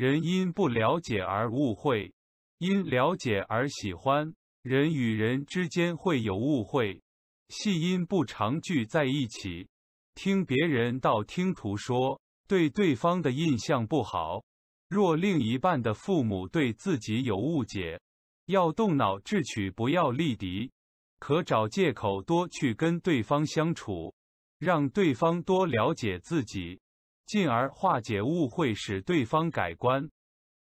人因不了解而误会，因了解而喜欢。人与人之间会有误会，系因不常聚在一起，听别人道听途说，对对方的印象不好。若另一半的父母对自己有误解，要动脑智取，不要力敌，可找借口多去跟对方相处，让对方多了解自己，进而化解误会，使对方改观。